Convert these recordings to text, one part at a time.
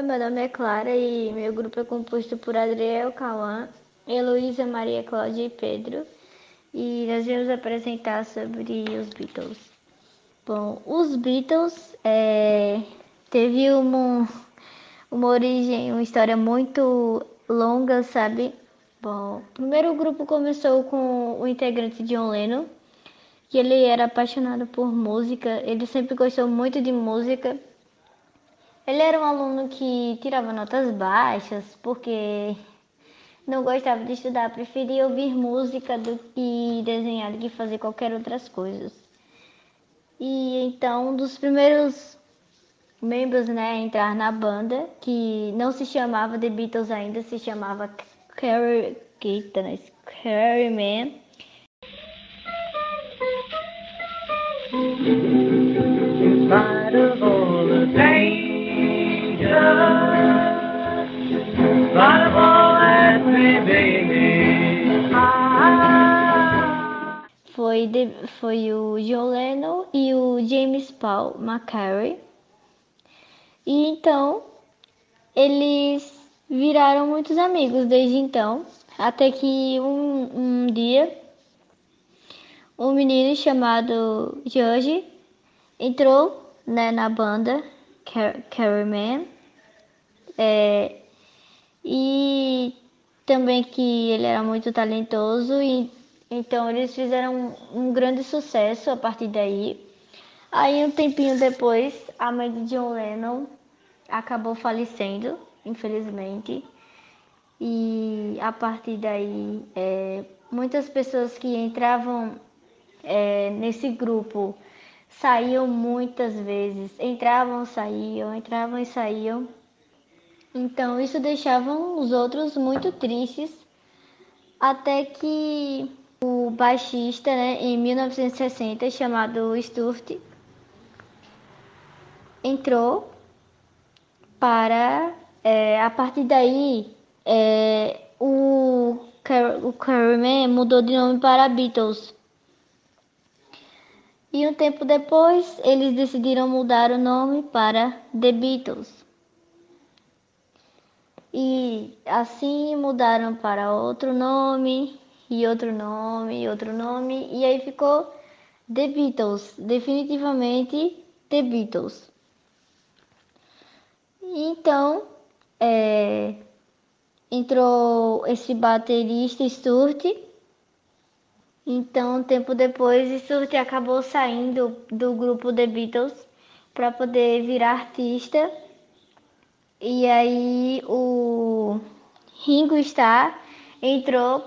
Oi, meu nome é Clara e meu grupo é composto por Adriel Cauã, Heloísa Maria Cláudia e Pedro. E nós vamos apresentar sobre os Beatles. Bom, os Beatles é, teve uma, uma origem, uma história muito longa, sabe? Bom, primeiro o grupo começou com o integrante John Lennon, que ele era apaixonado por música, ele sempre gostou muito de música. Ele era um aluno que tirava notas baixas porque não gostava de estudar, preferia ouvir música do que desenhar, do que fazer qualquer outras coisas. E então, um dos primeiros membros né, a entrar na banda, que não se chamava The Beatles ainda, se chamava Carrie, né, Carrie Man. Foi, de, foi o John Lennon e o James Paul McCartney. E então eles viraram muitos amigos desde então, até que um, um dia um menino chamado George entrou né, na banda Carrie Man. É, e também que ele era muito talentoso e então eles fizeram um, um grande sucesso a partir daí. Aí um tempinho depois, a mãe de John Lennon acabou falecendo, infelizmente. E a partir daí, é, muitas pessoas que entravam é, nesse grupo saíam muitas vezes, entravam, saíam, entravam e saíam. Então isso deixava os outros muito tristes, até que o baixista, né, em 1960, chamado Stuart, entrou para é, a partir daí é, o, o Carmen mudou de nome para Beatles. E um tempo depois eles decidiram mudar o nome para The Beatles. E assim mudaram para outro nome, e outro nome, e outro nome, e aí ficou The Beatles, definitivamente The Beatles. Então, é, entrou esse baterista Stuart. Então, um tempo depois, Stuart acabou saindo do grupo The Beatles para poder virar artista e aí o Ringo Starr entrou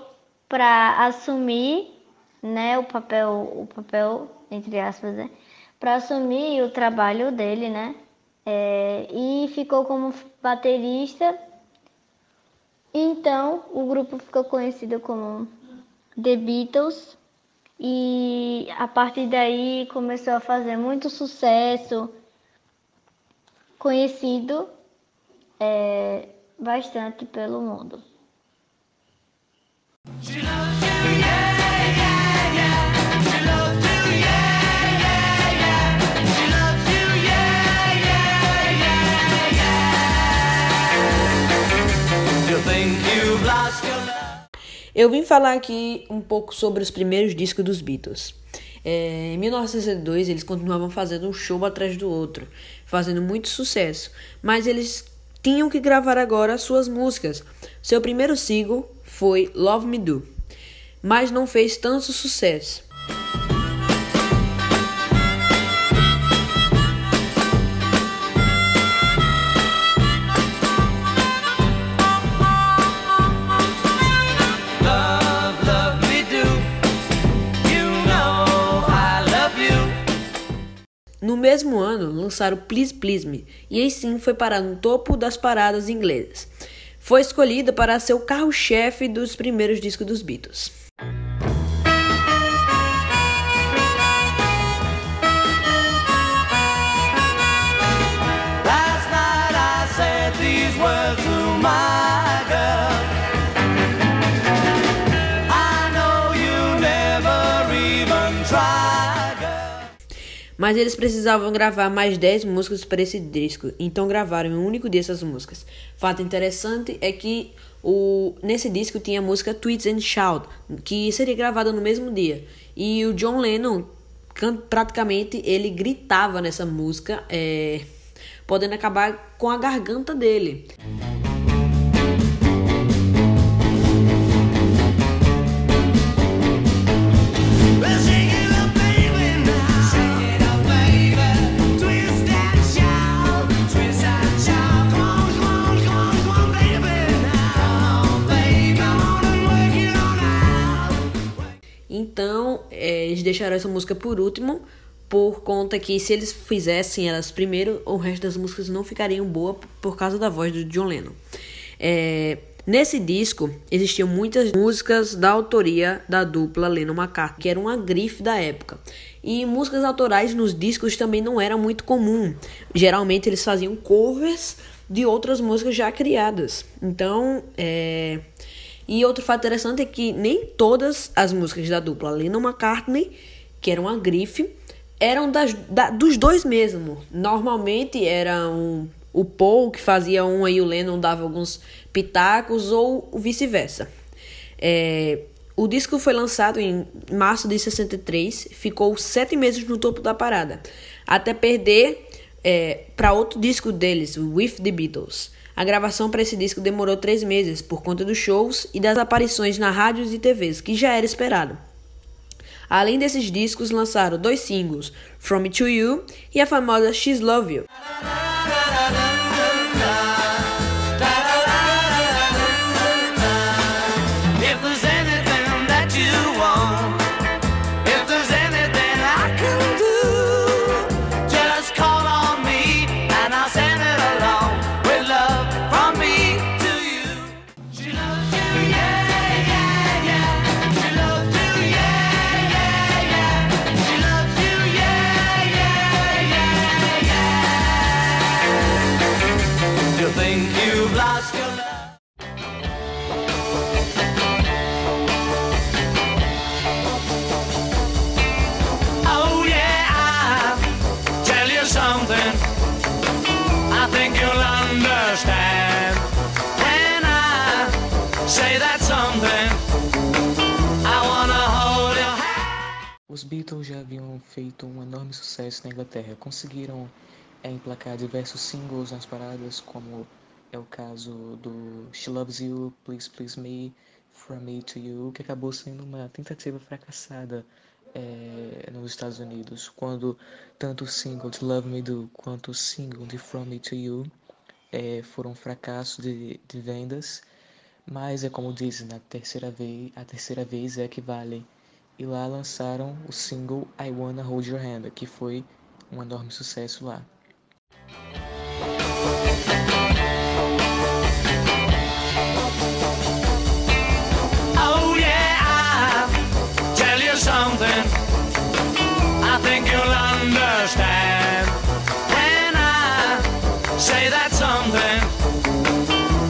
para assumir, né, o papel, o papel entre aspas, né, para assumir o trabalho dele, né, é, e ficou como baterista. Então o grupo ficou conhecido como The Beatles e a partir daí começou a fazer muito sucesso, conhecido é, bastante pelo mundo. Eu vim falar aqui um pouco sobre os primeiros discos dos Beatles. É, em 1962, eles continuavam fazendo um show atrás do outro, fazendo muito sucesso, mas eles tinham que gravar agora suas músicas. Seu primeiro single foi Love Me Do, mas não fez tanto sucesso. Mesmo ano, lançaram Please Please Me e aí sim foi parar no topo das paradas inglesas. Foi escolhida para ser o carro-chefe dos primeiros discos dos Beatles. Mas eles precisavam gravar mais 10 músicas para esse disco, então gravaram em um único dia essas músicas. Fato interessante é que o, nesse disco tinha a música Tweets and Shout, que seria gravada no mesmo dia. E o John Lennon, praticamente, ele gritava nessa música, é, podendo acabar com a garganta dele. Deixaram essa música por último, por conta que se eles fizessem elas primeiro, o resto das músicas não ficariam boas por causa da voz do John Lennon. É, nesse disco existiam muitas músicas da autoria da dupla Lennon McCartney, que era uma grife da época. E músicas autorais nos discos também não era muito comum. Geralmente eles faziam covers de outras músicas já criadas. Então, é, e outro fato interessante é que nem todas as músicas da dupla Lennon McCartney, que eram a grife, eram das, da, dos dois mesmo. Normalmente eram o Paul que fazia uma e o Lennon dava alguns pitacos ou vice-versa. É, o disco foi lançado em março de 63, ficou sete meses no topo da parada, até perder é, para outro disco deles, With the Beatles. A gravação para esse disco demorou três meses por conta dos shows e das aparições na rádios e TVs, que já era esperado. Além desses discos, lançaram dois singles, From Me to You e a famosa She's Love You. Os Beatles já haviam feito um enorme sucesso na Inglaterra, conseguiram é, emplacar diversos singles nas paradas, como é o caso do She Loves You, Please Please Me, From Me to You, que acabou sendo uma tentativa fracassada é, nos Estados Unidos, quando tanto o single de Love Me Do quanto o single de From Me to You é, foram um fracasso de, de vendas, mas é como dizem, na terceira vez, a terceira vez é que vale e lá lançaram o single I Wanna Hold Your Hand, que foi um enorme sucesso lá. Oh yeah, I'll tell you something. I think you'll understand. When I say that something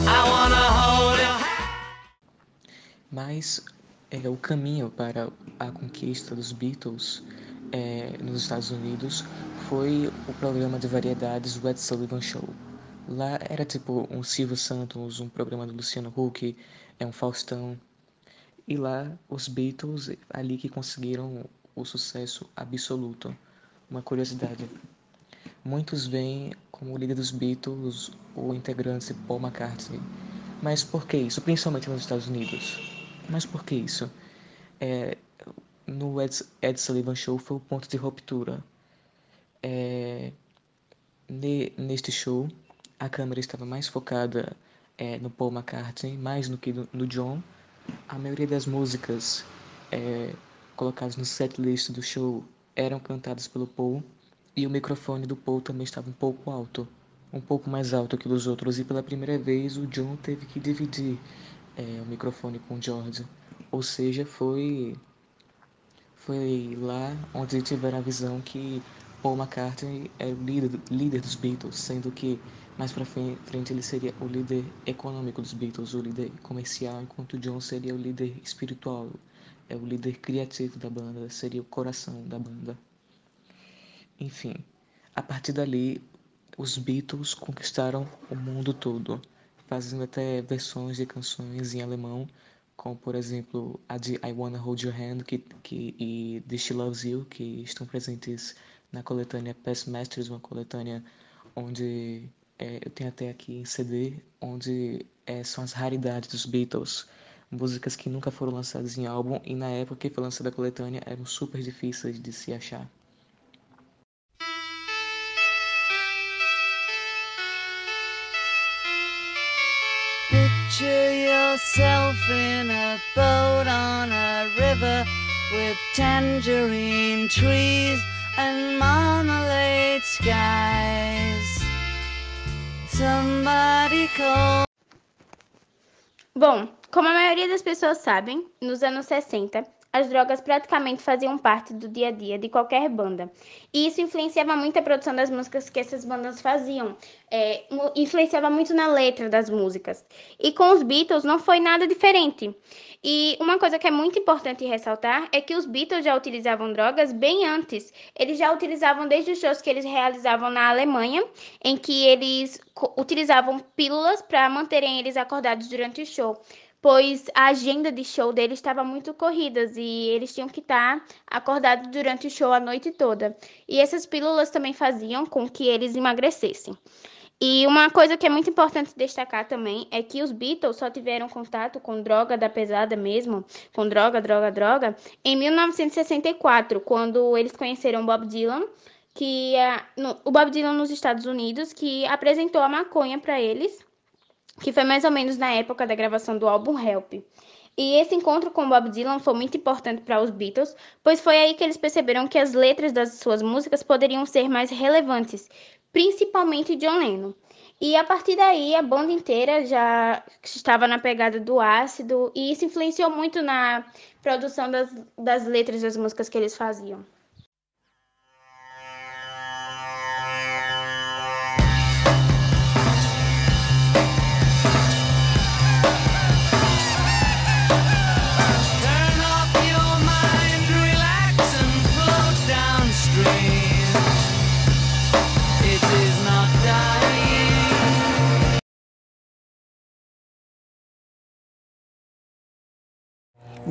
I wanna hold your hand. Mas é, o caminho para a conquista dos Beatles é, nos Estados Unidos foi o programa de variedades Ed Sullivan Show. Lá era tipo um Silvio Santos, um programa do Luciano Huck, é um Faustão. E lá os Beatles, ali que conseguiram o sucesso absoluto. Uma curiosidade. Muitos veem como líder dos Beatles o integrante Paul McCartney. Mas por que isso? Principalmente nos Estados Unidos. Mas por que isso? É, no Ed, Ed Sullivan Show foi o ponto de ruptura. É, ne, neste show, a câmera estava mais focada é, no Paul McCartney, mais do que no, no John. A maioria das músicas é, colocadas no setlist do show eram cantadas pelo Paul e o microfone do Paul também estava um pouco alto, um pouco mais alto que dos outros, e pela primeira vez o John teve que dividir é, o microfone com o George. Ou seja, foi, foi lá onde tiveram a visão que Paul McCartney é o líder, líder dos Beatles, sendo que mais para frente ele seria o líder econômico dos Beatles, o líder comercial, enquanto John seria o líder espiritual, é o líder criativo da banda, seria o coração da banda. Enfim, a partir dali, os Beatles conquistaram o mundo todo, fazendo até versões de canções em alemão, como por exemplo a de I Wanna Hold Your Hand que, que, e The She Loves You, que estão presentes na coletânea Past Masters, uma coletânea onde é, eu tenho até aqui em CD, onde é, são as raridades dos Beatles, músicas que nunca foram lançadas em álbum e na época que foi lançada a coletânea eram super difíceis de se achar. Picture yourself in a boat on a river with tangerine trees and marmalade skies. Somebody call. Bom, como a maioria das pessoas sabem, nos anos 60, as drogas praticamente faziam parte do dia a dia de qualquer banda. E isso influenciava muito a produção das músicas que essas bandas faziam, é, influenciava muito na letra das músicas. E com os Beatles não foi nada diferente. E uma coisa que é muito importante ressaltar é que os Beatles já utilizavam drogas bem antes. Eles já utilizavam desde os shows que eles realizavam na Alemanha, em que eles utilizavam pílulas para manterem eles acordados durante o show pois a agenda de show deles estava muito corrida e eles tinham que estar acordados durante o show a noite toda. E essas pílulas também faziam com que eles emagrecessem. E uma coisa que é muito importante destacar também é que os Beatles só tiveram contato com droga da pesada mesmo, com droga, droga, droga, em 1964, quando eles conheceram Bob Dylan, que é, no, o Bob Dylan nos Estados Unidos, que apresentou a maconha para eles que foi mais ou menos na época da gravação do álbum Help. E esse encontro com Bob Dylan foi muito importante para os Beatles, pois foi aí que eles perceberam que as letras das suas músicas poderiam ser mais relevantes, principalmente John Lennon. E a partir daí a banda inteira já estava na pegada do ácido, e isso influenciou muito na produção das, das letras das músicas que eles faziam.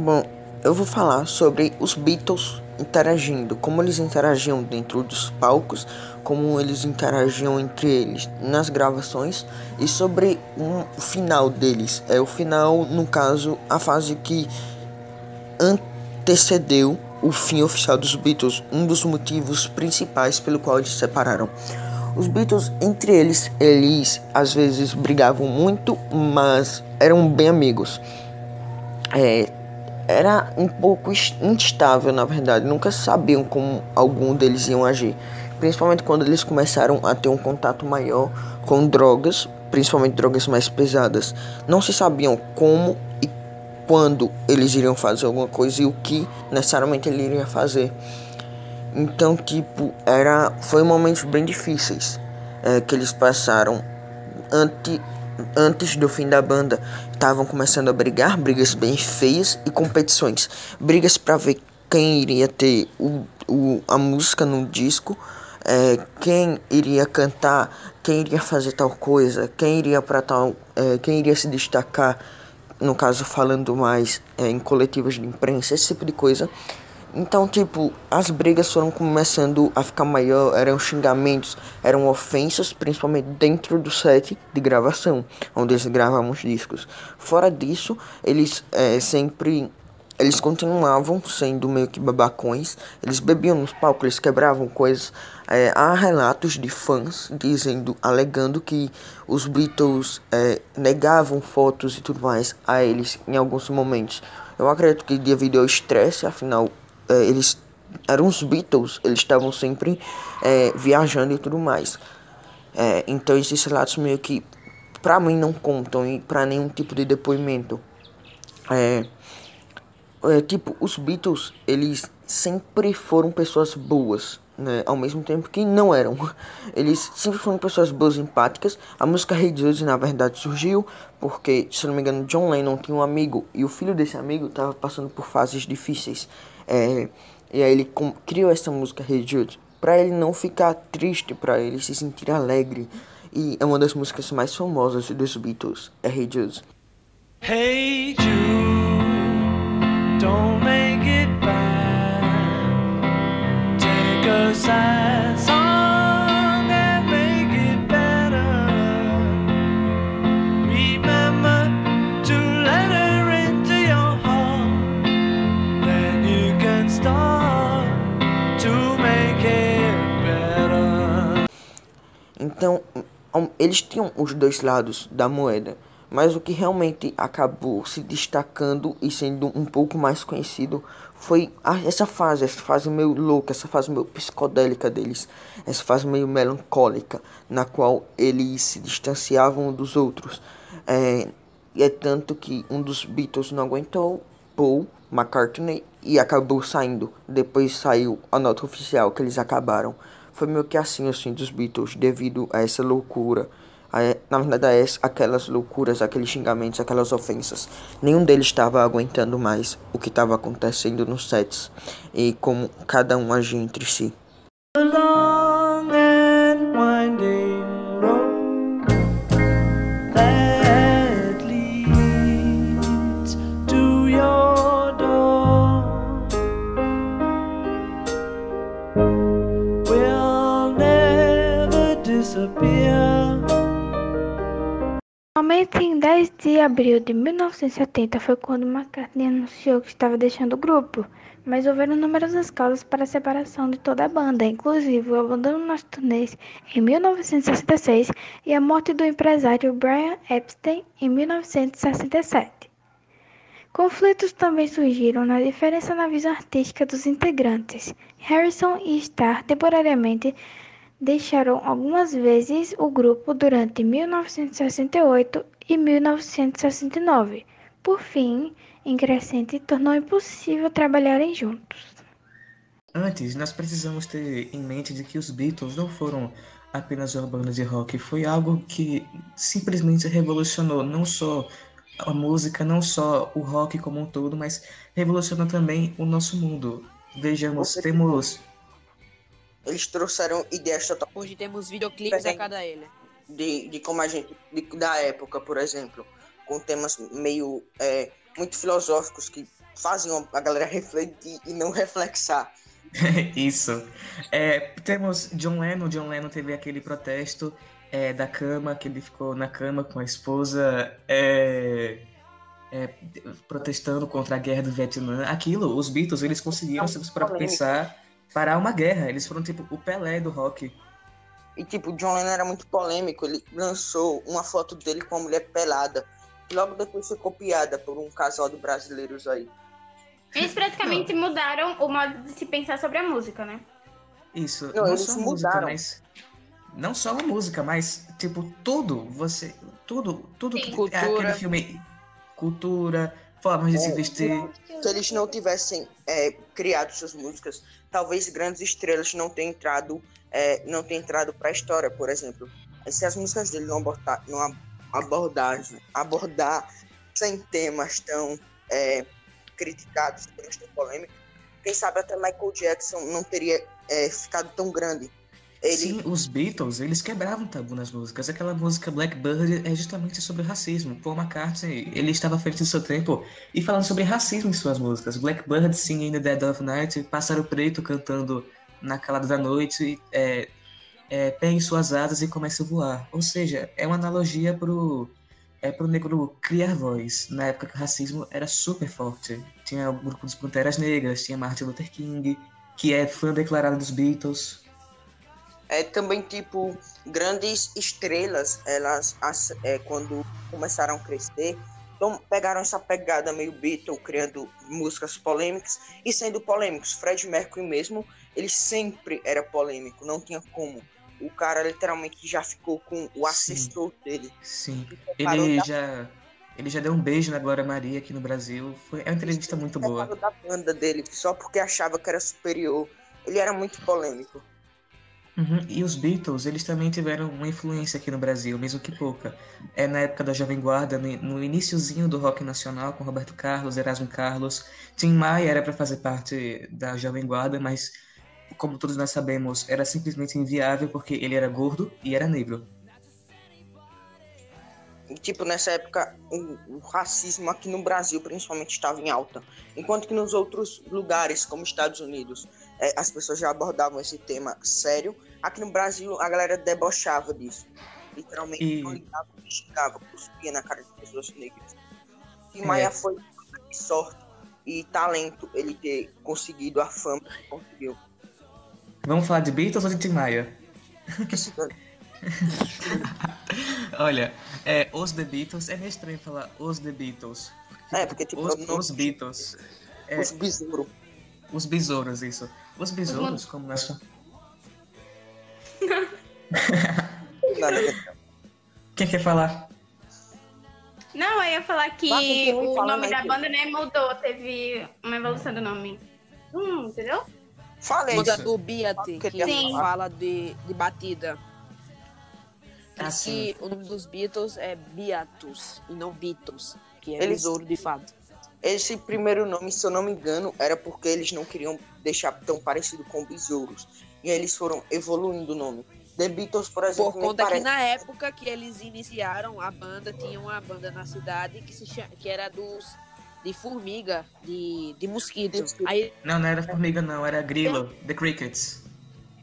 Bom, eu vou falar sobre os Beatles interagindo, como eles interagiam dentro dos palcos, como eles interagiam entre eles nas gravações e sobre um, final deles. É o final, no caso, a fase que antecedeu o fim oficial dos Beatles, um dos motivos principais pelo qual eles se separaram. Os Beatles, entre eles, eles às vezes brigavam muito, mas eram bem amigos. É, era um pouco instável, na verdade. Nunca sabiam como algum deles iam agir. Principalmente quando eles começaram a ter um contato maior com drogas, principalmente drogas mais pesadas. Não se sabiam como e quando eles iriam fazer alguma coisa e o que necessariamente ele iria fazer. Então, tipo, era foi momentos bem difíceis é, que eles passaram ante, antes do fim da banda, estavam começando a brigar, brigas bem feias e competições, brigas para ver quem iria ter o, o, a música no disco, é, quem iria cantar, quem iria fazer tal coisa, quem iria para tal, é, quem iria se destacar, no caso falando mais é, em coletivas de imprensa, esse tipo de coisa. Então, tipo, as brigas foram começando a ficar maior, eram xingamentos, eram ofensas, principalmente dentro do set de gravação, onde eles gravavam os discos. Fora disso, eles é, sempre eles continuavam sendo meio que babacões, eles bebiam nos palcos, eles quebravam coisas. É, há relatos de fãs dizendo, alegando que os Beatles é, negavam fotos e tudo mais a eles em alguns momentos. Eu acredito que devido ao estresse, afinal é, eles eram os Beatles, eles estavam sempre é, viajando e tudo mais. É, então esses relatos meio que pra mim não contam e pra nenhum tipo de depoimento. É, é, tipo, os Beatles, eles sempre foram pessoas boas, né? Ao mesmo tempo que não eram. Eles sempre foram pessoas boas, empáticas. A música Hey Jude, na verdade, surgiu porque, se não me engano, John Lennon tinha um amigo e o filho desse amigo estava passando por fases difíceis. É, e aí ele criou essa música Hey Jude para ele não ficar triste, para ele se sentir alegre. E é uma das músicas mais famosas dos Beatles, é Hey Jude. Hey Jude, don't make it bad. Então, eles tinham os dois lados da moeda, mas o que realmente acabou se destacando e sendo um pouco mais conhecido foi a- essa fase, essa fase meio louca, essa fase meio psicodélica deles, essa fase meio melancólica, na qual eles se distanciavam um dos outros. É, e é tanto que um dos Beatles não aguentou, Paul McCartney, e acabou saindo. Depois saiu a nota oficial que eles acabaram. Foi meio que assim, assim, dos Beatles, devido a essa loucura. Na verdade, aquelas loucuras, aqueles xingamentos, aquelas ofensas. Nenhum deles estava aguentando mais o que estava acontecendo nos sets e como cada um agia entre si. Abril de 1970 foi quando McCartney anunciou que estava deixando o grupo, mas houveram numerosas causas para a separação de toda a banda, inclusive o abandono nas turnês em 1966 e a morte do empresário Brian Epstein em 1967. Conflitos também surgiram na diferença na visão artística dos integrantes. Harrison e Starr temporariamente deixaram algumas vezes o grupo durante 1968 e 1969. Por fim, em crescente, tornou impossível trabalharem juntos. Antes, nós precisamos ter em mente de que os Beatles não foram apenas uma banda de rock, foi algo que simplesmente revolucionou não só a música, não só o rock como um todo, mas revolucionou também o nosso mundo. Vejamos, temos Eles trouxeram ideias total Hoje temos videoclipes a cada ele. de, de como a gente de- da época, por exemplo, com temas meio é, muito filosóficos que fazem a galera refletir e não reflexar. Isso. É, temos John Lennon. John Lennon teve aquele protesto é, da cama, que ele ficou na cama com a esposa é, é, protestando contra a guerra do Vietnã. Aquilo, os Beatles, eles conseguiram, se você parar pra pensar, parar uma guerra. Eles foram tipo o Pelé do rock. E tipo, o John Lennon era muito polêmico, ele lançou uma foto dele com uma mulher pelada, que logo depois foi copiada por um casal de brasileiros aí. Eles praticamente mudaram o modo de se pensar sobre a música, né? Isso, Não, não, eles só a música, mudaram. mas. Não só a música, mas, tipo, tudo. Você. Tudo. Tudo Sim. que. Cultura. Aquele filme. Cultura, formas de se É. vestir. Se eles não tivessem é, criado suas músicas, talvez grandes estrelas não tenham entrado, é, não tenham entrado para a história, por exemplo. Se as músicas dele não abordar, não ab- abordar, abordar sem temas tão é, criticados, temas tão polêmicos, quem sabe até Michael Jackson não teria é, ficado tão grande. Ele, Sim, os Beatles, eles quebravam tabu nas músicas. Aquela música Blackbird é justamente sobre racismo. Paul McCartney, ele estava à frente do seu tempo e falando sobre racismo em suas músicas. Blackbird Singing in the Dead of Night, Pássaro Preto cantando na calada da noite, é, é, pegue suas asas e comece a voar. Ou seja, é uma analogia pro, é, pro negro criar voz. Na época que o racismo era super forte. Tinha o grupo dos Panteras Negras, tinha Martin Luther King, que é fã declarado dos Beatles. É também tipo grandes estrelas elas as- é, quando começaram a crescer então, pegaram essa pegada meio Beatle criando músicas polêmicas e sendo polêmicos Fred Mercury mesmo ele sempre era polêmico não tinha como. O cara literalmente já ficou com o assessor dele. Sim, ele da- já, ele já deu um beijo na Glória Maria aqui no Brasil. Foi é uma entrevista muito boa. da banda dele só porque achava que era superior. Ele era muito polêmico Uhum, E os Beatles, eles também tiveram uma influência aqui no Brasil, mesmo que pouca. É na época da Jovem Guarda, no iniciozinho do rock nacional, com Roberto Carlos, Erasmo Carlos. Tim Maia era para fazer parte da Jovem Guarda, mas como todos nós sabemos, era simplesmente inviável porque ele era gordo e era negro. E, tipo, nessa época, o, o racismo aqui no Brasil, principalmente, estava em alta. Enquanto que nos outros lugares, como Estados Unidos, é, as pessoas já abordavam esse tema sério. Aqui no Brasil, a galera debochava disso. Literalmente, E- não ligava, xingava, cuspia na cara de pessoas negras. Tim É. Maia foi de sorte e talento ele ter conseguido a fama que conseguiu. Vamos falar de Beatles ou de Tim Maia? Olha, é, os The Beatles, é meio estranho falar os The Beatles. É, porque tipo, Os, não- os Beatles. É, os besouros. os besouros, isso. Os besouros, como nós chamamos. Nada a ver. Quem quer falar? Não, eu ia falar que o nome aí, da Cris. banda, né, mudou. Teve uma evolução do nome. Hum, entendeu? Falei Muda isso. do Beat, Que que tem- fala de, de batida. Ah, Diz que o nome dos Beatles é Beatus e não Beatles, que é Eles- besouro de fato. Esse primeiro nome, se eu não me engano, era porque eles não queriam deixar tão parecido com besouros. E aí eles foram evoluindo o nome. The Beatles, por exemplo, Por conta que parece- na época que eles iniciaram a banda, tinha uma banda na cidade que, se chama, que era dos de formiga, de, de mosquito. Aí Não, não era formiga, não, era grilo, The Crickets.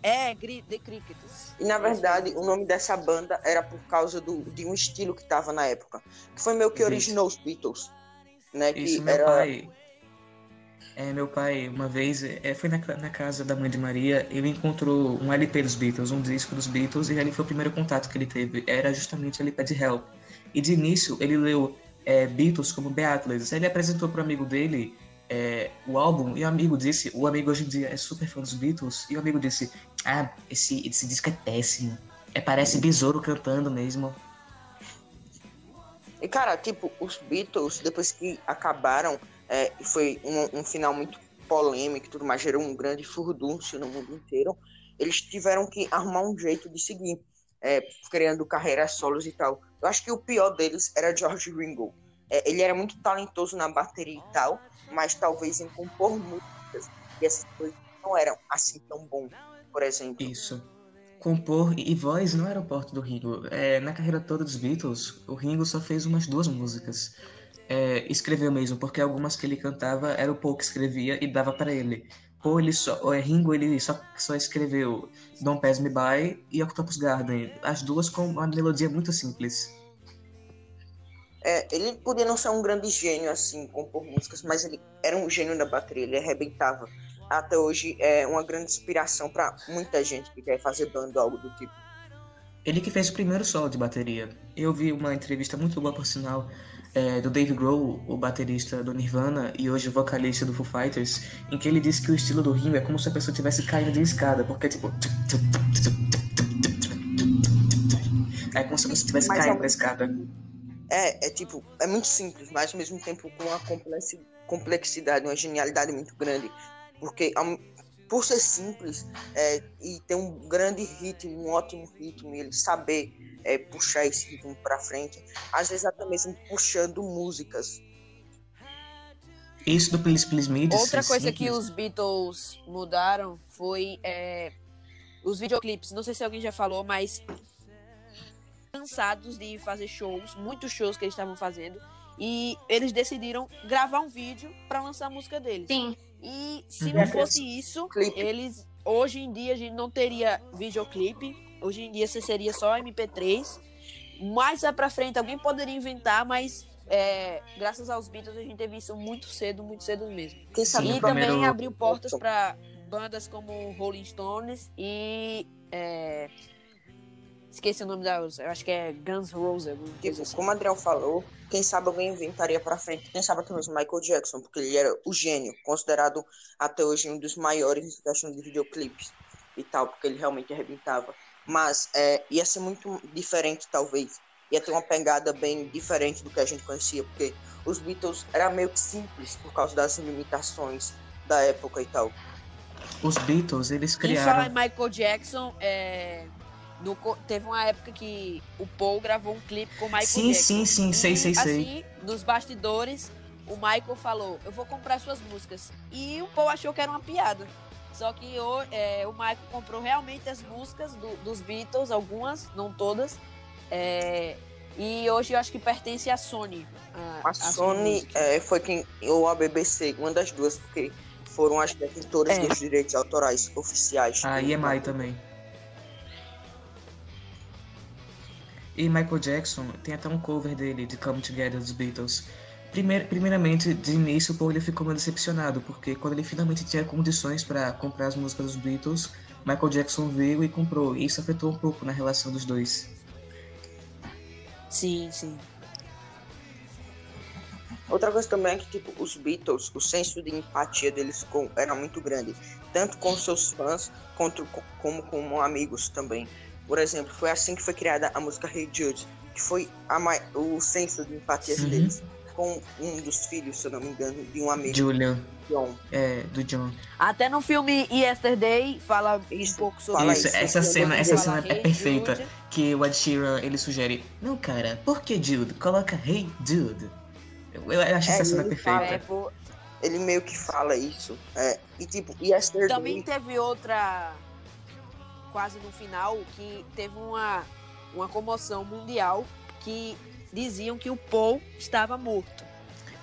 é gri- The Crickets. E na verdade, o nome dessa banda era por causa do, de um estilo que tava na época. Que foi meio que originou os Beatles. Né? Que Isso, meu era. pai. É, meu pai, uma vez, é, foi na, na casa da mãe de Maria, ele encontrou um LP dos Beatles, um disco dos Beatles, e ali foi o primeiro contato que ele teve. Era justamente o LP de Help. E de início, ele leu é, Beatles como Beatles. Ele apresentou para o amigo dele é, o álbum, e o amigo disse: o amigo hoje em dia é super fã dos Beatles, e o amigo disse: Ah, esse, esse disco é péssimo. É, parece besouro cantando mesmo. E cara, tipo, os Beatles, depois que acabaram, é, foi um, um final muito polêmico e tudo mais, gerou um grande furdúncio no mundo inteiro. Eles tiveram que arrumar um jeito de seguir, é, criando carreiras solos e tal. Eu acho que o pior deles era George Ringo. É, ele era muito talentoso na bateria e tal, mas talvez em compor músicas e essas coisas não eram assim tão bom, por exemplo. Isso. Compor e voz não era o porte do Ringo. É, na carreira toda dos Beatles, o Ringo só fez umas duas músicas. É, escreveu mesmo, porque algumas que ele cantava era o Paul que escrevia e dava para ele. Paul, ele só, é, Ringo, ele só, só escreveu Don't Pass Me By e Octopus Garden. As duas com uma melodia muito simples. É, ele podia não ser um grande gênio, assim, compor músicas, mas ele era um gênio da bateria, ele arrebentava. Até hoje é uma grande inspiração para muita gente que quer fazer banda ou algo do tipo. Ele que fez o primeiro solo de bateria. Eu vi uma entrevista muito boa, por sinal, é, do Dave Grohl, o baterista do Nirvana e hoje vocalista do Foo Fighters, em que ele disse que o estilo do Ringo é como se a pessoa estivesse caindo de uma escada, porque tipo. É como se você estivesse Mas caindo da escada. É, é tipo, é muito simples, mas ao mesmo tempo com uma complexi- complexidade, uma genialidade muito grande. Porque por ser simples é, e ter um grande ritmo, um ótimo ritmo, e ele saber é, puxar esse ritmo pra frente, às vezes até mesmo puxando músicas. Isso do Please Please Me Outra coisa que simples, os Beatles mudaram foi é, os videoclipes. Não sei se alguém já falou, mas cansados de fazer shows, muitos shows que eles estavam fazendo, e eles decidiram gravar um vídeo para lançar a música deles. Sim. E se Uhum. não fosse isso, eles hoje em dia a gente não teria videoclipe. Hoje em dia você seria só MP3. Mais lá pra frente alguém poderia inventar, mas é, graças aos Beatles a gente teve isso muito cedo, muito cedo mesmo. Quem sabe Sim, E também primeiro- abriu portas para bandas como Rolling Stones e é, esqueci o nome da eu acho que é Guns N' Roses, Tipo, assim. como o Adriel falou, quem sabe alguém inventaria pra frente. Quem sabe até mesmo Michael Jackson, porque ele era o gênio, considerado até hoje um dos maiores em questão de videoclipes e tal, porque ele realmente arrebentava. Mas é, ia ser muito diferente, talvez. Ia ter uma pegada bem diferente do que a gente conhecia, porque os Beatles era meio que simples por causa das limitações da época e tal. Os Beatles, eles E falar em criaram. Michael Jackson, é, no teve uma época que o Paul gravou um clipe com o Michael Sim, Jackson. sim, sim, sei, E, sei, sei. Assim, nos bastidores, o Michael falou: Eu vou comprar suas músicas. E o Paul achou que era uma piada. Só que o, é, o Michael comprou realmente as músicas do- dos Beatles, algumas, não todas. É, e hoje eu acho que pertence à Sony. A as Sony é, foi quem. Ou a BBC, uma das duas, porque foram as detentoras É. dos direitos autorais oficiais. A EMI também. E Michael Jackson tem até um cover dele de Come Together dos Beatles. Primeir, primeiramente, de início, o Paul ele ficou meio decepcionado, porque quando ele finalmente tinha condições para comprar as músicas dos Beatles, Michael Jackson veio e comprou. E isso afetou um pouco na relação dos dois. Sim, sim. Outra coisa também é que, tipo, os Beatles, o senso de empatia deles com, era muito grande. Tanto com seus fãs, quanto, co- como com amigos também. Por exemplo, foi assim que foi criada a música Hey Jude, que foi a mai- o senso de empatia Uhum. deles com um dos filhos, se eu não me engano, de um amigo, Julian, John. é, do John. Até no filme Yesterday fala Isso, um pouco sobre fala Isso, isso. essa cena, essa cena é Hey perfeita. Jude. Que o Ed Sheeran ele sugere: Não, cara, por que Jude? Coloca Hey Jude. Eu, eu acho É, essa cena ele perfeita. É, pô, Ele meio que fala isso. É, e tipo, Yesterday... Também teve outra, quase no final, que teve uma, uma comoção mundial que diziam que o Paul estava morto.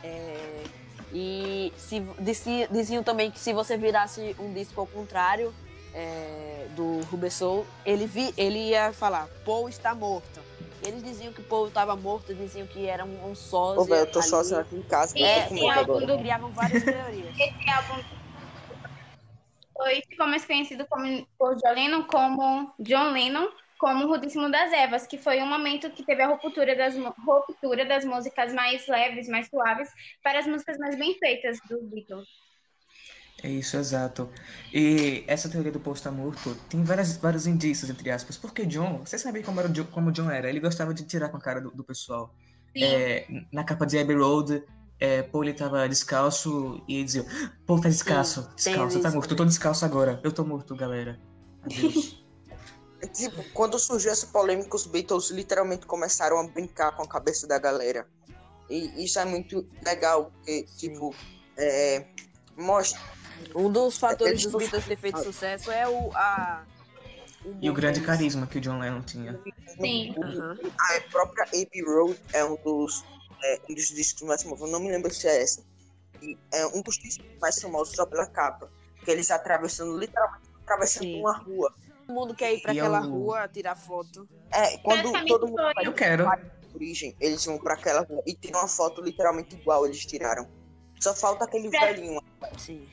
É, e se, dizi- diziam também que se você virasse um disco ao contrário é, do Rubber Soul, ele, vi, ele ia falar, Paul está morto. Eles diziam que o Paul estava morto, diziam que era um, um sósia. Ô, velho, eu tô ali. sozinho aqui em casa, É, álbum agora. criavam várias teorias. Esse álbum foi ficou mais conhecido como, por John Lennon como John Lennon como o Rudíssimo das Evas, que foi um momento que teve a ruptura das, ruptura das músicas mais leves, mais suaves, para as músicas mais bem feitas dos Beatles. É isso, exato. E essa teoria do Paul estar morto tem várias, vários indícios, entre aspas. Porque John, você sabe como, era o John, como o John era? Ele gostava de tirar com a cara do, do pessoal. É, na capa de Abbey Road, é, Paul ele tava descalço e dizia: Paul tá descalço, descalço, tá morto. Eu tô descalço agora. Eu tô morto, galera. Adeus. Tipo, quando surgiu essa polêmica, os Beatles literalmente começaram a brincar com a cabeça da galera. E isso é muito legal, porque, tipo, é, mostra. Um dos fatores dos Beatles ter feito sucesso é o, a, e o grande carisma que o John Lennon tinha. Sim. Aham. A própria Abbey Road é um dos, é, um dos discos mais famosos, eu não me lembro se é essa. E é um dos discos mais famosos só pela capa. Que eles atravessando, literalmente atravessando Sim. uma rua. Todo mundo quer ir pra E aquela eu- rua tirar foto. É, quando todo mundo vai Eu quero. origem, eles vão pra aquela rua e tiram uma foto literalmente igual eles tiraram. Só falta aquele Pra- velhinho. Sim.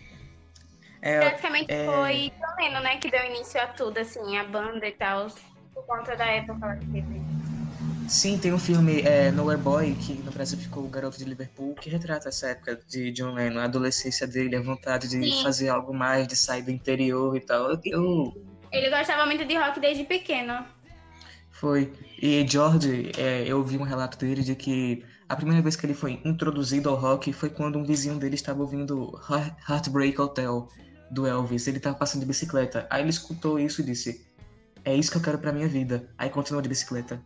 É, Praticamente é- foi Lennon, né, que deu início a tudo, assim, a banda e tal, por conta da época que teve. Sim, tem um filme, é, Nowhere Boy, que no Brasil ficou o Garoto de Liverpool, que retrata essa época de John Lennon, a adolescência dele, a vontade de Sim. fazer algo mais, de sair do interior e tal. Eu, Ele gostava muito de rock desde pequeno. foi. E George, é, eu vi um relato dele de que a primeira vez que ele foi introduzido ao rock foi quando um vizinho dele estava ouvindo Heart- Heartbreak Hotel do Elvis. Ele estava passando de bicicleta. Aí ele escutou isso e disse: É isso que eu quero pra minha vida. Aí continuou de bicicleta.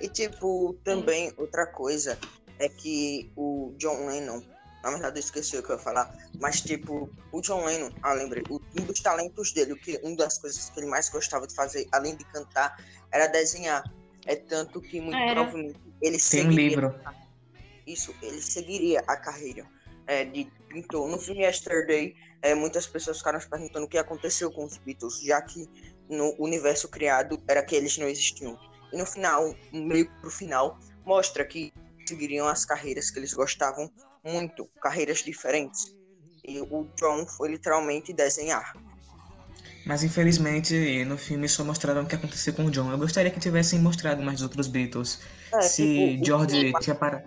E tipo, também outra coisa é que o John Lennon, na verdade eu esqueci o que eu ia falar, mas tipo, o John Lennon, ah, lembrei, um dos talentos dele, o que, uma das coisas que ele mais gostava de fazer, além de cantar, era desenhar. É tanto que muito Era. provavelmente ele Tem um seguiria livro. isso, ele seguiria a carreira é, de pintor. No filme Yesterday, é, muitas pessoas ficaram se perguntando o que aconteceu com os Beatles, já que no universo criado era que eles não existiam. E no final, meio pro final, mostra que seguiriam as carreiras que eles gostavam muito, carreiras diferentes. E o John foi literalmente desenhar. Mas infelizmente no filme só mostraram o que aconteceu com o John. Eu gostaria que tivessem mostrado mais dos outros Beatles. É, se tipo, George tinha parado.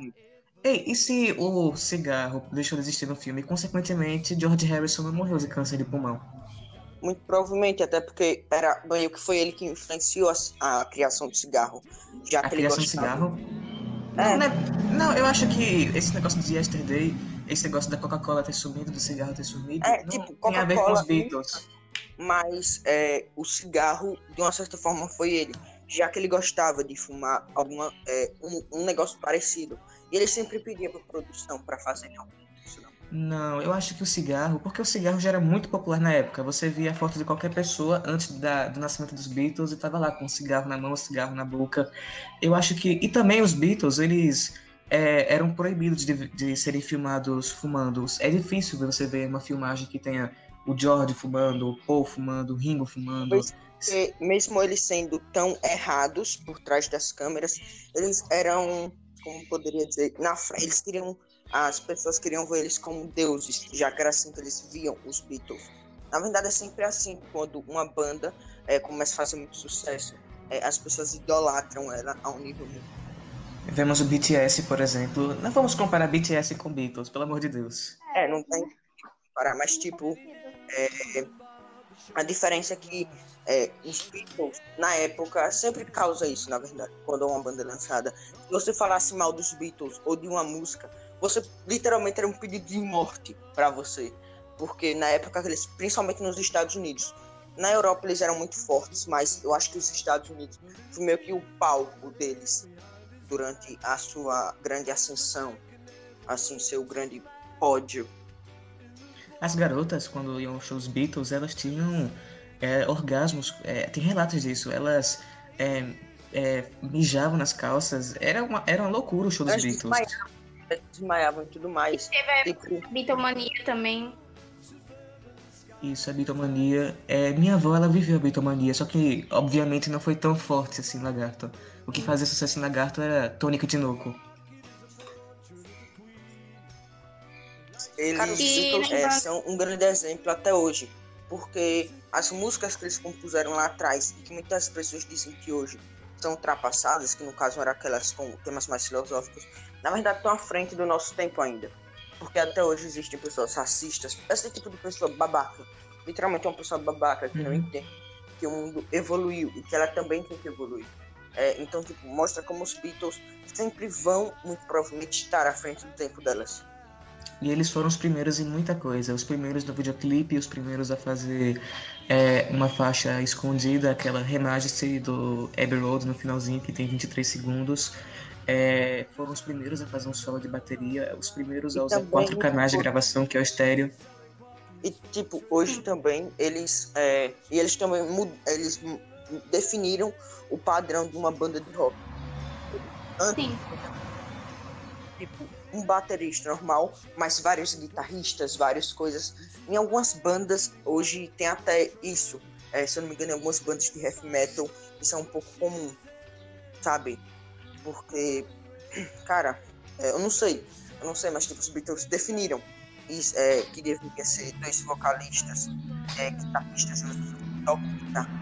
Ei, e se o cigarro deixou de existir no filme consequentemente, George Harrison não morreu de câncer de pulmão? Muito provavelmente, até porque era meio que foi ele que influenciou a, a criação do cigarro. Já A que ele criação gostava. cigarro? É. Não, né? não, eu acho que esse negócio de Yesterday, esse negócio da Coca-Cola ter sumido, do cigarro ter sumido, É, tipo, tem a ver com Coca-Cola os Beatles. mas é, o cigarro, de uma certa forma, foi ele, já que ele gostava de fumar alguma, é, um, um negócio parecido. E ele sempre pedia para produção para fazer não. Eu acho que o cigarro, porque o cigarro já era muito popular na época. Você via a foto de qualquer pessoa antes da- do nascimento dos Beatles e tava lá com um cigarro na mão, um cigarro na boca. Eu acho que. E também os Beatles, eles é, eram proibidos de, de serem filmados fumando. É difícil você ver uma filmagem que tenha o George fumando, o Paul fumando, o Ringo fumando. Porque mesmo eles sendo tão errados por trás das câmeras, eles eram, como poderia dizer, na frente, eles queriam, as pessoas queriam ver eles como deuses, já que era assim que eles viam os Beatles. Na verdade é sempre assim, quando uma banda é, começa a fazer muito sucesso, é, as pessoas idolatram ela a um nível muito. Vemos o BTS, por exemplo. Não vamos comparar BTS com Beatles, pelo amor de Deus. É, não tem que parar, mas tipo, é, a diferença é que é, os Beatles, na época, sempre causa isso, na verdade, quando é uma banda lançada. Se você falasse mal dos Beatles ou de uma música, você literalmente era um pedido de morte pra você. Porque na época, eles, principalmente nos Estados Unidos, na Europa eles eram muito fortes, mas eu acho que os Estados Unidos foi meio que o palco deles durante a sua grande ascensão, assim, seu grande pódio. As garotas, quando iam aos shows Beatles, elas tinham é, orgasmos. é, tem relatos disso. Elas é, é, mijavam nas calças. Era uma, era uma loucura o show dos Elas Beatles. desmaiavam, desmaiavam e tudo mais. Teve Tipo, a Beatlemania também. Isso, a bitomania. É, minha avó, ela viveu a bitomania, só que, obviamente, não foi tão forte assim em Lagarto. O que fazia sucesso em Lagarto era Tônico Tinoco. eles Cara, e é, são um grande exemplo até hoje, porque as músicas que eles compuseram lá atrás e que muitas pessoas dizem que hoje são ultrapassadas, que no caso eram aquelas com temas mais filosóficos, na verdade estão à frente do nosso tempo ainda. Porque até hoje existem pessoas racistas, esse tipo de pessoa babaca, literalmente uma pessoa babaca que não Uhum. entende que o mundo evoluiu e que ela também tem que evoluir. É, então, tipo, mostra como os Beatles sempre vão, muito provavelmente, estar à frente do tempo delas. E eles foram os primeiros em muita coisa. Os primeiros no videoclipe, os primeiros a fazer é, uma faixa escondida, aquela Remajesty do Abbey Road no finalzinho, que tem 23 segundos. É, foram os primeiros a fazer um solo de bateria, os primeiros a usar também quatro canais de gravação, que é o estéreo. E tipo, hoje também eles é, e eles também eles definiram o padrão de uma banda de rock. Antes, Sim. tipo, um baterista normal, mas vários guitarristas, várias coisas. Em algumas bandas hoje tem até isso. É, se eu não me engano, em algumas bandas de heavy metal isso é um pouco comum, sabe? Porque, cara, é, eu não sei, eu não sei, mas tipo, os Beatles definiram isso, é, que deveria ser dois vocalistas, é, guitarristas.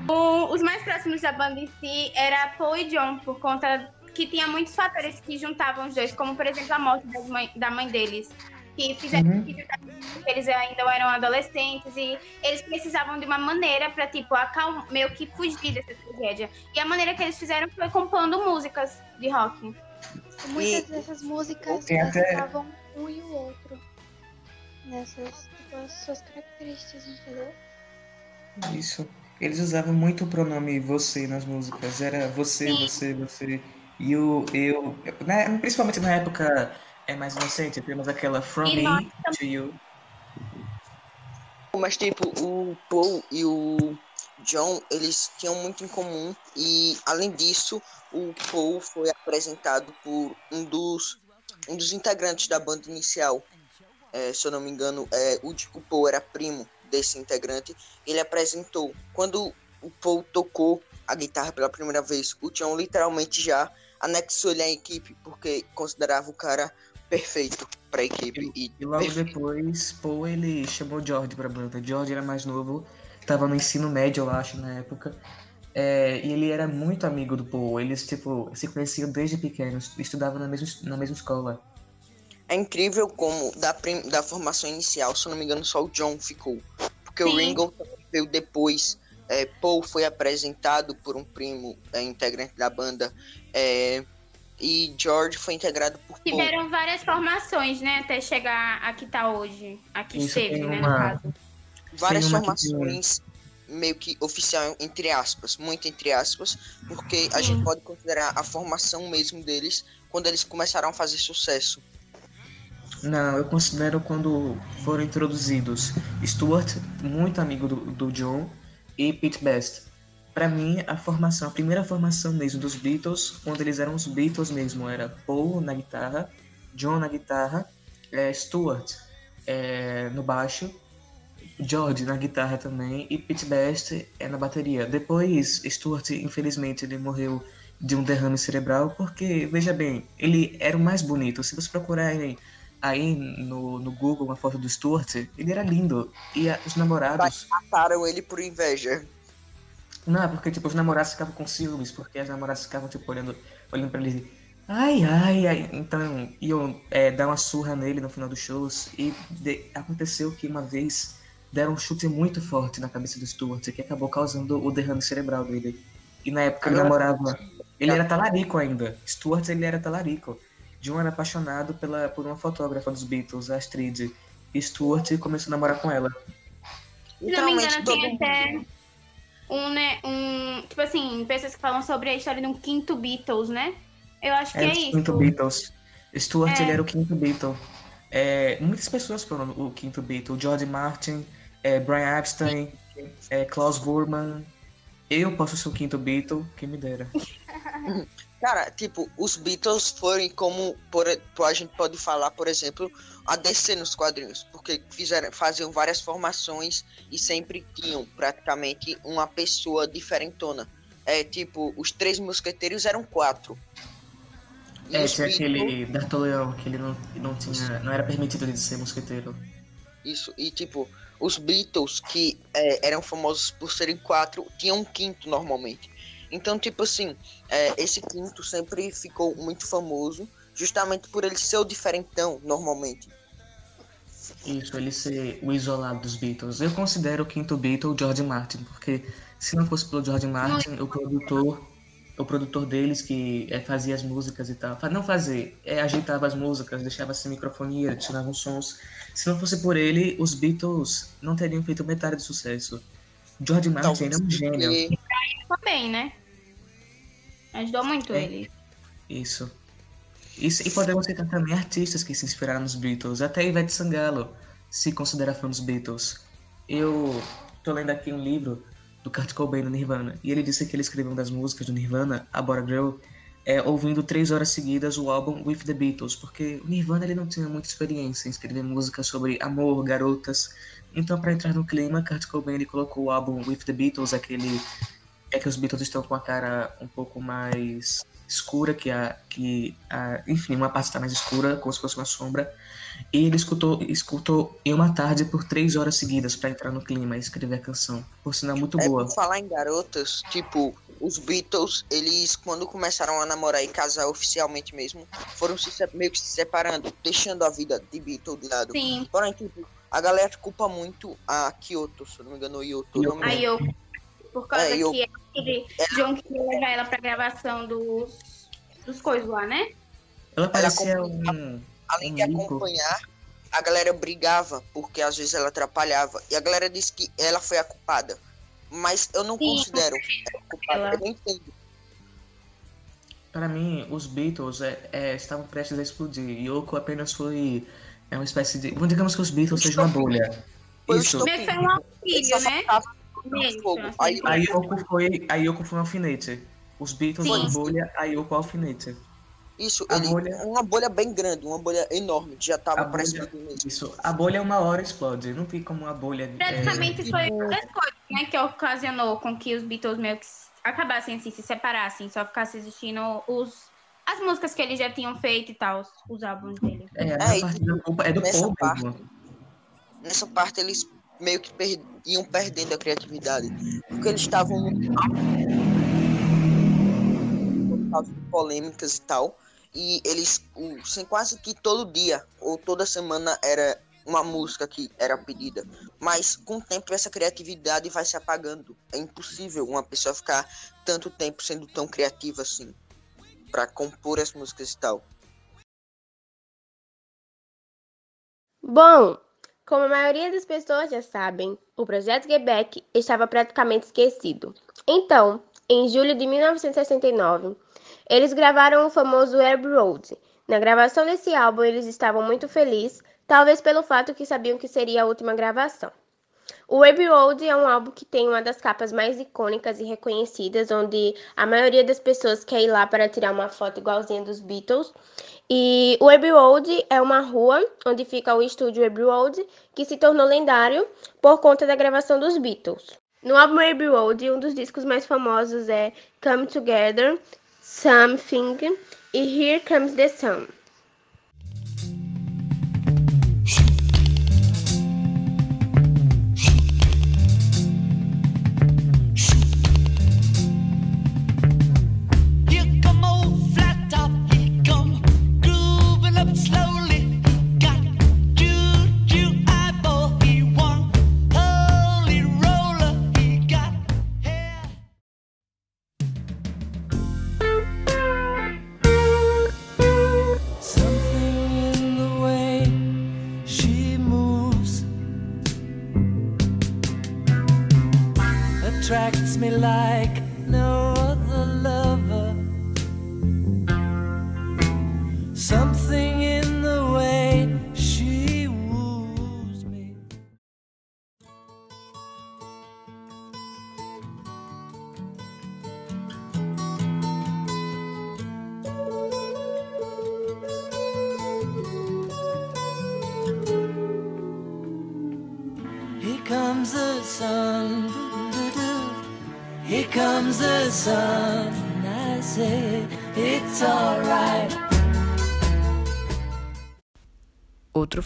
O- os mais próximos da banda em si era Paul e John, por conta que tinha muitos fatores que juntavam os dois, como por exemplo a morte das mãe- da mãe deles, que fizeram Uhum. que eles ainda eram adolescentes e eles precisavam de uma maneira pra tipo acalmar, meio que fugir dessa tragédia. E a maneira que eles fizeram foi compondo músicas de rock. Muitas E- dessas músicas Tem até- um e o outro. Nessas tipo, as suas características, entendeu? Isso. Eles usavam muito o pronome você nas músicas. Era você, Sim. você, você. E o eu. né, principalmente na época é mais inocente, temos aquela From E Me nós to You. Mas, tipo, o Paul e o John, eles tinham muito em comum. E, além disso, o Paul foi apresentado por um dos, um dos integrantes da banda inicial. É, se eu não me engano, é, o, o Paul era primo desse integrante. Ele apresentou. Quando o Paul tocou a guitarra pela primeira vez, o John literalmente já anexou ele à equipe, porque considerava o cara perfeito para a equipe. E, E logo perfeito. depois, Paul ele chamou George pra banda. George era mais novo, tava no ensino médio, eu acho, na época. É, e ele era muito amigo do Paul. Eles, tipo, se conheciam desde pequenos, estudavam na mesma, na mesma escola. É incrível como da, prim- da formação inicial, se eu não me engano, só o John ficou. Porque o Sim. Ringo também veio depois. É, Paul foi apresentado por um primo é, integrante da banda. é, e George foi integrado por Paul. Tiveram várias formações, né, até chegar a que tá hoje, a que Isso esteve, né, no uma- caso. Várias uma que formações meio que oficial, entre aspas, muito entre aspas, porque a gente pode considerar a formação mesmo deles quando eles começaram a fazer sucesso. Não, eu considero quando foram introduzidos Stuart, muito amigo do, do John, e Pete Best. Pra mim, a formação, a primeira formação mesmo dos Beatles, quando eles eram os Beatles mesmo, era Paul na guitarra, John na guitarra, é, Stuart é, no baixo, George na guitarra também e Pete Best é na bateria. Depois, Stuart, infelizmente, ele morreu de um derrame cerebral porque, veja bem, ele era o mais bonito. Se você procurarem aí no, no Google uma foto do Stuart, ele era lindo. E a- os namorados. Mataram ele por inveja. Não, é porque tipo, os namorados ficavam com ciúmes, porque as namoradas ficavam tipo, olhando, olhando pra ele. Ai, ai, ai. Então, iam é, dar uma surra nele no final dos shows. E de- aconteceu que uma vez deram um chute muito forte na cabeça do Stuart, que acabou causando o derrame cerebral dele. E na época ele namorava. Ele era talarico ainda. Stuart ele era talarico. John era apaixonado pela, por uma fotógrafa dos Beatles, a Astrid. E Stuart começou a namorar com ela. Se não me engano, tem até um, né, um. Tipo assim, pessoas que falam sobre a história de um quinto Beatles, né? Eu acho que é o isso. quinto Beatles. Stuart, É. ele era o quinto Beatle. É, muitas pessoas foram o quinto Beatle. George Martin, é, Brian Epstein, é, Klaus Wurman. Eu posso ser o quinto Beatle, quem me dera. Cara, tipo, os Beatles foram como por, a gente pode falar, por exemplo, a DC nos quadrinhos, porque fizeram, faziam várias formações e sempre tinham praticamente uma pessoa diferentona. É tipo, os três mosqueteiros eram quatro. E É, tinha Beatles- aquele D'Artagnan, que ele não, não tinha. não era permitido ele ser mosqueteiro. Isso, e tipo, os Beatles, que é, eram famosos por serem quatro, tinham um quinto normalmente. Então, tipo assim, é, esse quinto sempre ficou muito famoso, justamente por ele ser o diferentão, normalmente. Isso, ele ser o isolado dos Beatles. Eu considero o quinto Beatle o George Martin, porque se não fosse pelo George Martin, o produtor, o produtor deles que é, fazia as músicas e tal, não fazer, é, ajeitava as músicas, deixava sem microfonia, tirava os sons. Se não fosse por ele, os Beatles não teriam feito metade do sucesso. George Martin ele é um gênio. porque Também, né? Ajudou muito É. ele. Isso. Isso. E podemos citar também artistas que se inspiraram nos Beatles. Até Ivete Sangalo se considera fã dos Beatles. Eu tô lendo aqui um livro do Kurt Cobain no Nirvana. E ele disse que ele escreveu uma das músicas do Nirvana, A Bora Girl, é, ouvindo três horas seguidas o álbum With the Beatles. Porque o Nirvana ele não tinha muita experiência em escrever música sobre amor, garotas. Então, para entrar no clima, Kurt Cobain ele colocou o álbum With the Beatles, aquele é que os Beatles estão com a cara um pouco mais escura que a que a, enfim uma parte está mais escura como se fosse uma sombra e ele escutou escutou em uma tarde por três horas seguidas para entrar no clima e escrever a canção por sinal muito É boa por falar em garotas, tipo, os Beatles, eles quando começaram a namorar e casar oficialmente mesmo, foram se meio que se separando, deixando a vida de Beatle de lado. Sim. Porém, tipo, a galera culpa muito a Kyoto, se não me engano, Kyoto. Yoko. não me Aí lembro. eu. Por causa É, que ele, John queria levar ela pra gravação dos, dos coisas lá, né? ela parecia um Além um de acompanhar, a galera brigava, porque às vezes ela atrapalhava. E a galera disse que ela foi a culpada. Mas eu não Sim, considero ela culpada, ela- eu não entendo. para mim os Beatles é, é, estavam prestes a explodir Yoko apenas foi é uma espécie de vamos digamos que os Beatles sejam uma bolha isso que foi um Ele auxílio, só né? faltava Fogo. Aí- a Yoko foi a Yoko foi um alfinete os Beatles Sim. uma bolha a Yoko alfinete Isso, A ele, bolha- uma bolha bem grande, uma bolha enorme, que já tava A pra bolha- explodir mesmo. Isso. A bolha uma hora explode. Não tem como uma bolha. Praticamente é, foi uma das coisas, né, que ocasionou com que os Beatles meio que acabassem assim, se separassem, só ficasse existindo os, as músicas que eles já tinham feito e tal, os álbuns dele. É, a É, e culpa é do nessa povo parte- mesmo. Nessa parte eles meio que per- iam perdendo a criatividade. Porque eles estavam polêmicas e tal. E eles, sem quase que todo dia ou toda semana era uma música que era pedida. Mas com o tempo essa criatividade vai se apagando. É impossível uma pessoa ficar tanto tempo sendo tão criativa assim para compor as músicas e tal. Bom, como a maioria das pessoas já sabem, o projeto Quebec estava praticamente esquecido. Então, em julho de 1969, eles gravaram o famoso Abbey Road, Na gravação desse álbum, eles estavam muito felizes, talvez pelo fato que sabiam que seria a última gravação. O Abbey Road é um álbum que tem uma das capas mais icônicas e reconhecidas, onde a maioria das pessoas quer ir lá para tirar uma foto igualzinha dos Beatles. E o Abbey Road é uma rua onde fica o estúdio Abbey Road, que se tornou lendário por conta da gravação dos Beatles. No álbum Abbey Road, um dos discos mais famosos é Come Together, Something e Here Comes the Sun.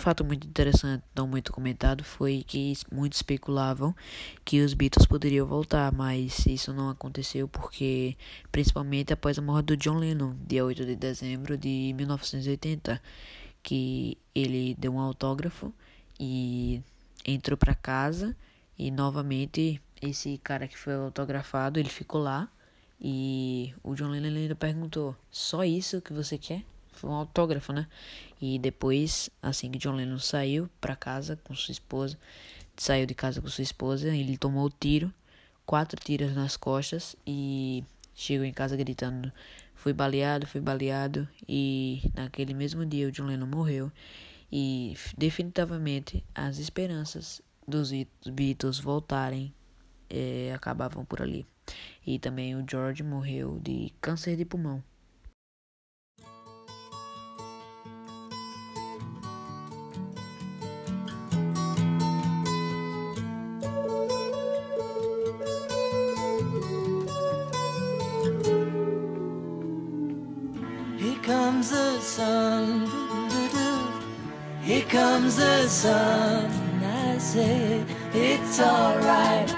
Fato muito interessante, não muito comentado, foi que muitos especulavam que os Beatles poderiam voltar, mas isso não aconteceu porque, principalmente após a morte do John Lennon, dia 8 de dezembro de 1980, que ele deu um autógrafo e entrou para casa e novamente esse cara que foi autografado, ele ficou lá e o John Lennon ainda perguntou: "Só isso que você quer?" Foi um autógrafo, né? E depois, assim que John Lennon saiu para casa com sua esposa, saiu de casa com sua esposa, ele tomou tiro, quatro tiros nas costas e chegou em casa gritando: "Fui baleado, fui baleado". E naquele mesmo dia o John Lennon morreu e definitivamente as esperanças dos Beatles voltarem eh, acabavam por ali. E também o George morreu de câncer de pulmão. Doo-doo-doo. Here comes the sun. I say it's alright.